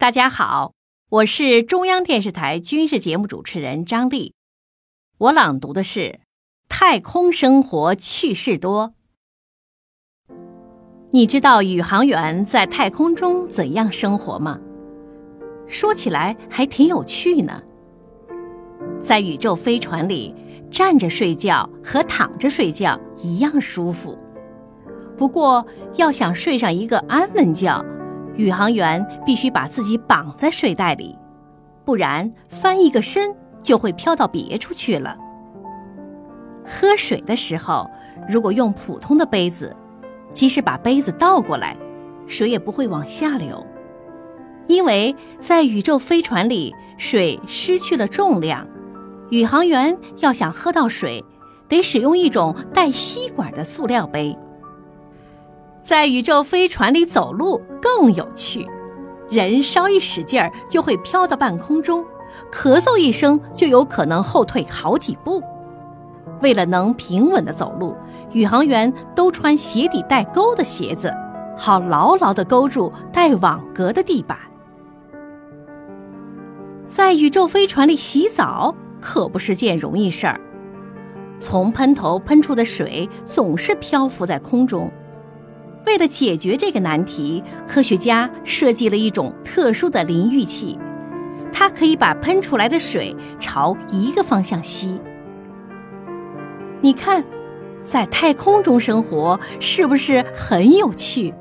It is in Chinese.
大家好，我是中央电视台军事节目主持人张丽。我朗读的是《太空生活趣事多》。你知道宇航员在太空中怎样生活吗？说起来还挺有趣呢。在宇宙飞船里，站着睡觉和躺着睡觉一样舒服。不过，要想睡上一个安稳觉，宇航员必须把自己绑在睡袋里，不然翻一个身就会飘到别处去了。喝水的时候，如果用普通的杯子，即使把杯子倒过来，水也不会往下流，因为在宇宙飞船里，水失去了重量。宇航员要想喝到水，得使用一种带吸管的塑料杯。在宇宙飞船里走路更有趣，人稍一使劲儿就会飘到半空中，咳嗽一声就有可能后退好几步。为了能平稳地走路，宇航员都穿鞋底带钩的鞋子，好牢牢地勾住带网格的地板。在宇宙飞船里洗澡。可不是件容易事儿，从喷头喷出的水总是漂浮在空中。为了解决这个难题，科学家设计了一种特殊的淋浴器，它可以把喷出来的水朝一个方向吸。你看，在太空中生活是不是很有趣？